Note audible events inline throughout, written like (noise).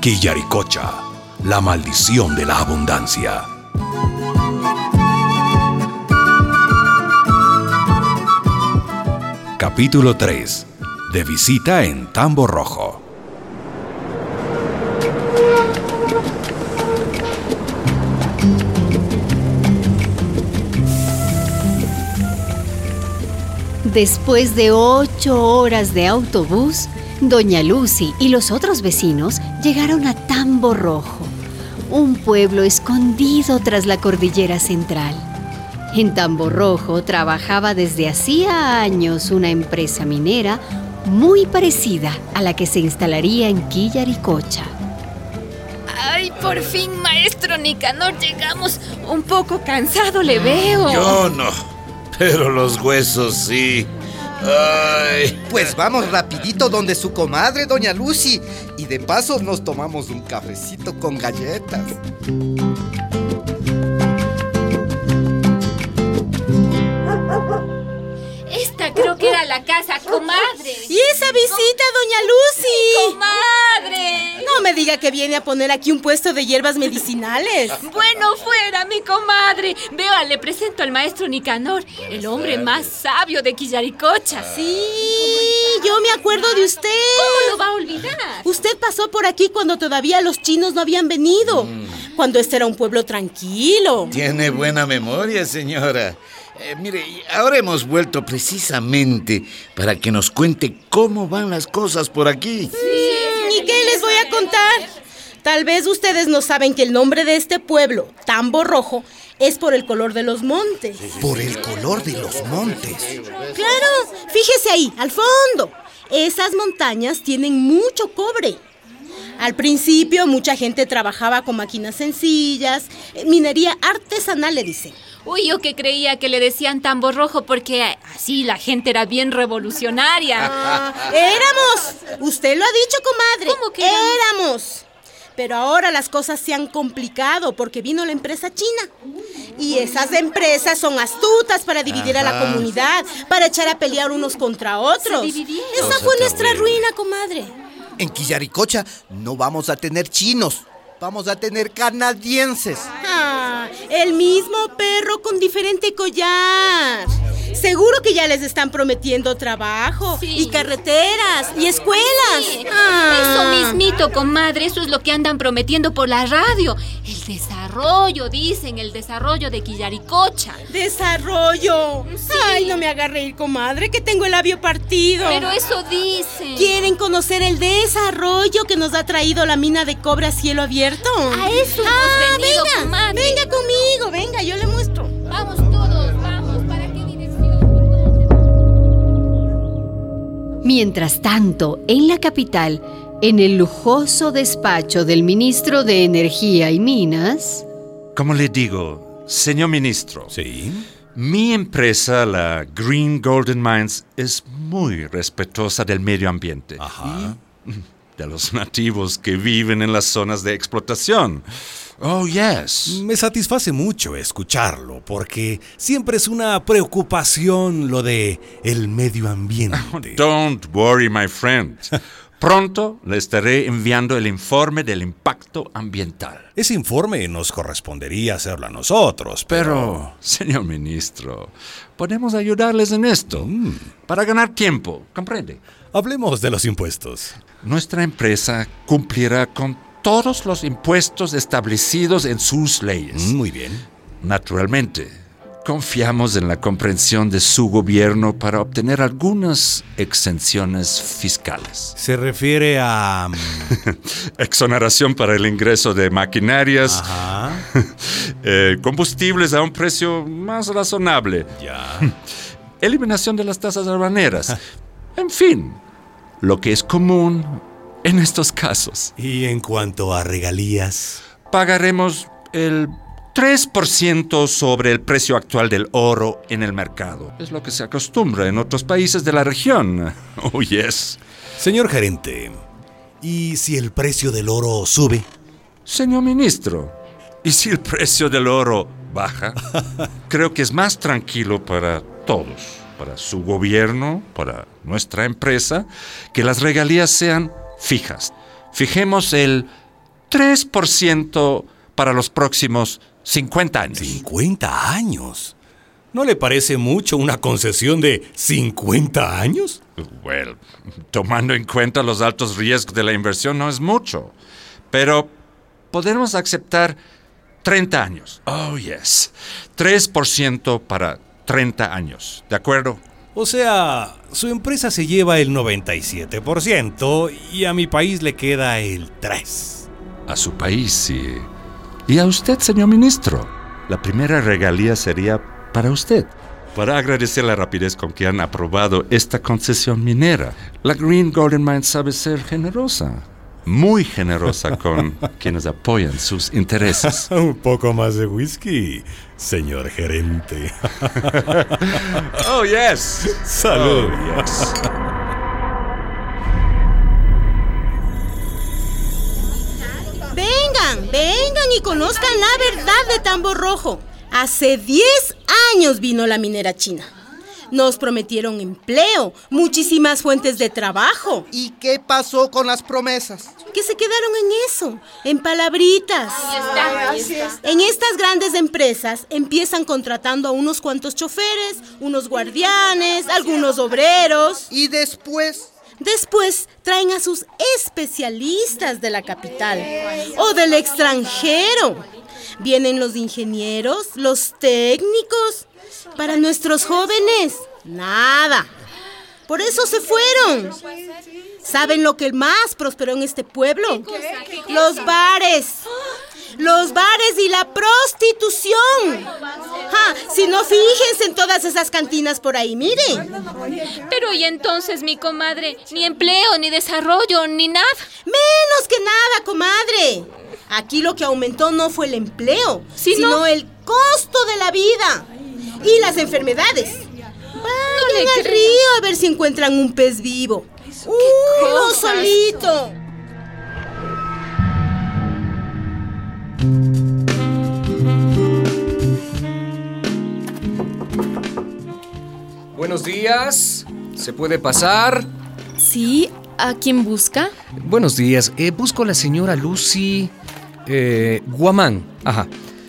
Quillaricocha, la maldición de la abundancia. Capítulo 3. De visita en Tambo Rojo. Después de ocho horas de autobús, Doña Lucy y los otros vecinos llegaron a Tambo Rojo, un pueblo escondido tras la cordillera central. En Tambo Rojo trabajaba desde hacía años una empresa minera muy parecida a la que se instalaría en Quillaricocha. ¡Ay, por fin, maestro Nicanor! Llegamos un poco cansado, le veo. Yo no. Pero los huesos sí. Ay. Pues vamos rapidito donde su comadre, doña Lucy. Y de paso nos tomamos un cafecito con galletas. Esta creo que era la casa, comadre. ¿Y esa visita, doña Lucy? ¡Comadre! No me diga que viene a poner aquí un puesto de hierbas medicinales. (laughs) Bueno, fuera, mi comadre. Vea, le presento al maestro Nicanor, el hombre más sabio de Quillaricocha. Sí, yo me acuerdo de usted. ¿Cómo lo va a olvidar? Usted pasó por aquí cuando todavía los chinos no habían venido. Cuando este era un pueblo tranquilo. Tiene buena memoria, señora. Eh, mire, ahora hemos vuelto precisamente para que nos cuente cómo van las cosas por aquí. Mm, ¿Y qué les voy a contar? Tal vez ustedes no saben que el nombre de este pueblo, Tambo Rojo, es por el color de los montes. Por el color de los montes. Claro, fíjese ahí, al fondo. Esas montañas tienen mucho cobre. Al principio mucha gente trabajaba con máquinas sencillas, eh, minería artesanal le dicen. Uy, yo que creía que le decían tambo rojo porque así la gente era bien revolucionaria. Ah, (laughs) éramos. Usted lo ha dicho, comadre. ¿Cómo que éramos? éramos? Pero ahora las cosas se han complicado porque vino la empresa china. Y esas empresas son astutas para dividir a la comunidad, para echar a pelear unos contra otros. Esa Cosa fue nuestra terrible. ruina, comadre. En Quillaricocha no vamos a tener chinos. Vamos a tener canadienses. El mismo perro con diferente collar. Seguro que ya les están prometiendo trabajo Sí. y carreteras y escuelas. Sí, Ah. Eso mismito, comadre, eso es lo que andan prometiendo por la radio. El desarrollo, dicen, el desarrollo de Quillaricocha. Desarrollo. Ay, no me haga reír, comadre, que tengo el labio partido. Pero eso dicen. ¿Quieren conocer el desarrollo que nos ha traído la mina de cobre a cielo abierto? A eso hemos ah, venido, venga, comadre. venga conmigo, venga, yo le muestro. Vamos todos, Mientras tanto, en la capital, en el lujoso despacho del ministro de Energía y Minas, Como le digo, señor ministro, Sí. mi empresa, la Green Golden Mines, es muy respetuosa del medio ambiente Ajá. y de los nativos que viven en las zonas de explotación. Oh, yes. Me satisface mucho escucharlo porque siempre es una preocupación lo de el medio ambiente. (laughs) Don't worry, my friend. Pronto le estaré enviando el informe del impacto ambiental. Ese informe nos correspondería hacerlo a nosotros, pero... Pero, señor ministro, podemos ayudarles en esto para ganar tiempo, ¿comprende? Hablemos de los impuestos. Nuestra empresa cumplirá con todos los impuestos establecidos en sus leyes. Mm, Muy bien. Naturalmente, confiamos en la comprensión de su gobierno para obtener algunas exenciones fiscales. Se refiere a... mm, (laughs) Exoneración para el ingreso de maquinarias, Ajá. (laughs) eh, combustibles a un precio más razonable, Ya. (laughs) eliminación de las tasas arbaneras, en fin, lo que es común en estos casos. Y en cuanto a regalías... pagaremos el 3% sobre el precio actual del oro en el mercado. Es lo que se acostumbra en otros países de la región. (laughs) Oh, yes. Señor gerente, ¿y si el precio del oro sube? Señor ministro, ¿y si el precio del oro baja? (laughs) Creo que es más tranquilo para todos, para su gobierno, para nuestra empresa, que las regalías sean fijas. Fijemos el 3% para los próximos 50 años. ¿50 años? ¿No le parece mucho una concesión de 50 años? Well, tomando en cuenta los altos riesgos de la inversión no es mucho, pero podemos aceptar 30 años. Oh, yes. 3% para 30 años, ¿de acuerdo? O sea, su empresa se lleva el 97% y a mi país le queda el 3%. A su país, sí. Y a usted, señor ministro. La primera regalía sería para usted. Para agradecer la rapidez con que han aprobado esta concesión minera, la Green Golden Mine sabe ser generosa. Muy generosa con (laughs) quienes apoyan sus intereses. (laughs) Un poco más de whisky, señor gerente. (laughs) Oh, yes. Salud. Oh, yes. Vengan, vengan y conozcan la verdad de Tambo Rojo. Hace 10 años vino la minera china. Nos prometieron empleo, muchísimas fuentes de trabajo. ¿Y qué pasó con las promesas? Que se quedaron en eso, en palabritas. En estas grandes empresas empiezan contratando a unos cuantos choferes, unos guardianes, algunos obreros. Y después... Después traen a sus especialistas de la capital o del extranjero. Vienen los ingenieros, los técnicos. Para nuestros jóvenes, nada. Por eso se fueron. ¿Saben lo que más prosperó en este pueblo? Los bares. Los bares y la prostitución. Ja, si no, fíjense en todas esas cantinas por ahí, miren. Pero y entonces, mi comadre, ni empleo, ni desarrollo, ni nada. Menos que nada, comadre. Aquí lo que aumentó no fue el empleo, Sino- el costo de la vida y las enfermedades. Vayan al creo. río a ver si encuentran un pez vivo. Uno solito. Buenos días. ¿Se puede pasar? Sí, ¿a quién busca? Buenos días. Eh, busco a la señora Lucy eh, Guamán. Ajá.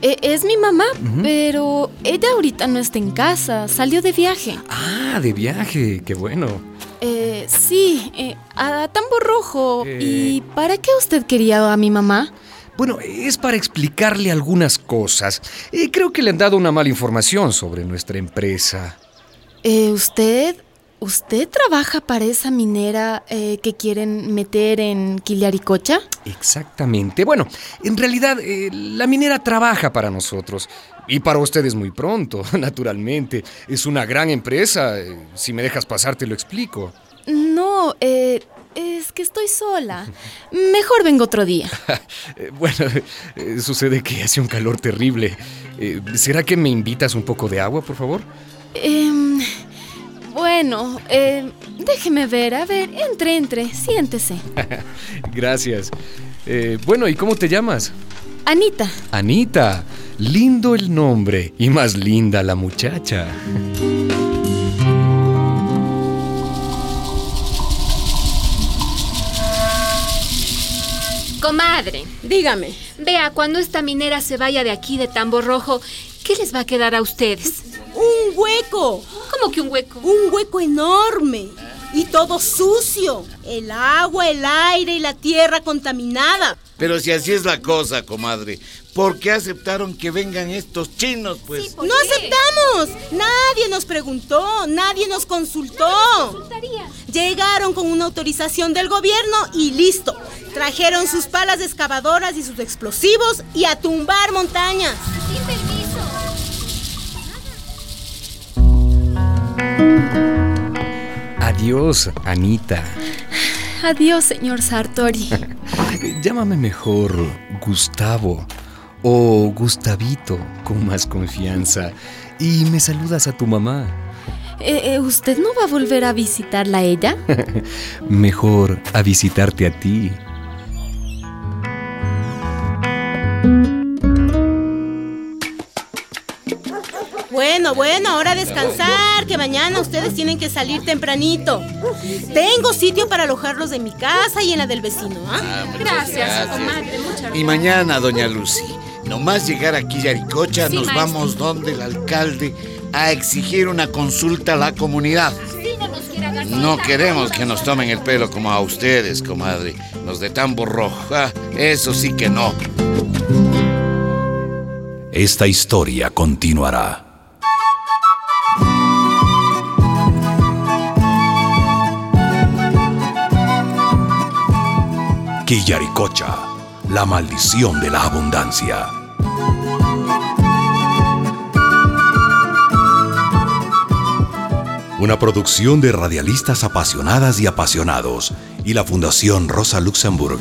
Eh, es mi mamá, pero ella ahorita no está en casa, salió de viaje. Ah, de viaje. Qué bueno. Eh, sí, eh, a Tambo Rojo. Eh. ¿Y para qué usted quería a mi mamá? Bueno, es para explicarle algunas cosas. Eh, creo que le han dado una mala información sobre nuestra empresa. Eh, ¿Usted... ¿Usted trabaja para esa minera eh, que quieren meter en Quiliaricocha? Exactamente. Bueno, en realidad eh, la minera trabaja para nosotros. Y para ustedes muy pronto, (laughs) naturalmente. Es una gran empresa. Eh, Si me dejas pasar, te lo explico. No, eh, es que estoy sola. Mejor vengo otro día. (laughs) Bueno, eh, sucede que hace un calor terrible. Eh, ¿Será que me invitas un poco de agua, por favor? Em, bueno, eh, déjeme ver. A ver, entre, entre, siéntese. (laughs) Gracias. Eh, bueno, ¿y cómo te llamas? Anita, Anita. Lindo el nombre y más linda la muchacha. Comadre, Dígame. vea, cuando esta minera se vaya de aquí de Tambo Rojo, ¿qué les va a quedar a ustedes? Un hueco. ¿Cómo que un hueco? Un hueco enorme. Y todo sucio. El agua, el aire y la tierra contaminada. Pero si así es la cosa, comadre, ¿por qué aceptaron que vengan estos chinos, pues? No aceptamos. Nadie nos preguntó, nadie nos consultó. Llegaron con una autorización del gobierno y listo. Trajeron sus palas excavadoras y sus explosivos y a tumbar montañas. Adiós, Anita. adiós, señor Sartori. (laughs) Llámame mejor Gustavo o Gustavito con más confianza. Y me saludas a tu mamá. Eh, eh, ¿Usted no va a volver a visitarla a ella? (laughs) Mejor a visitarte a ti. Bueno, bueno, ahora a descansar, que mañana ustedes tienen que salir tempranito. Tengo sitio para alojarlos en mi casa y en la del vecino. ¿ah? Ah, muchas Gracias, comadre, muchas Y gracias. mañana, doña Lucy, nomás llegar aquí a Yaricocha, Sí, nos maestro. vamos donde el alcalde a exigir una consulta a la comunidad. No queremos que nos tomen el pelo como a ustedes, comadre. Los de tambo rojo. Ah, eso sí que no. Esta historia continuará. Quillaricocha, la maldición de la abundancia. Una producción de radialistas apasionadas y apasionados y la Fundación Rosa Luxemburg.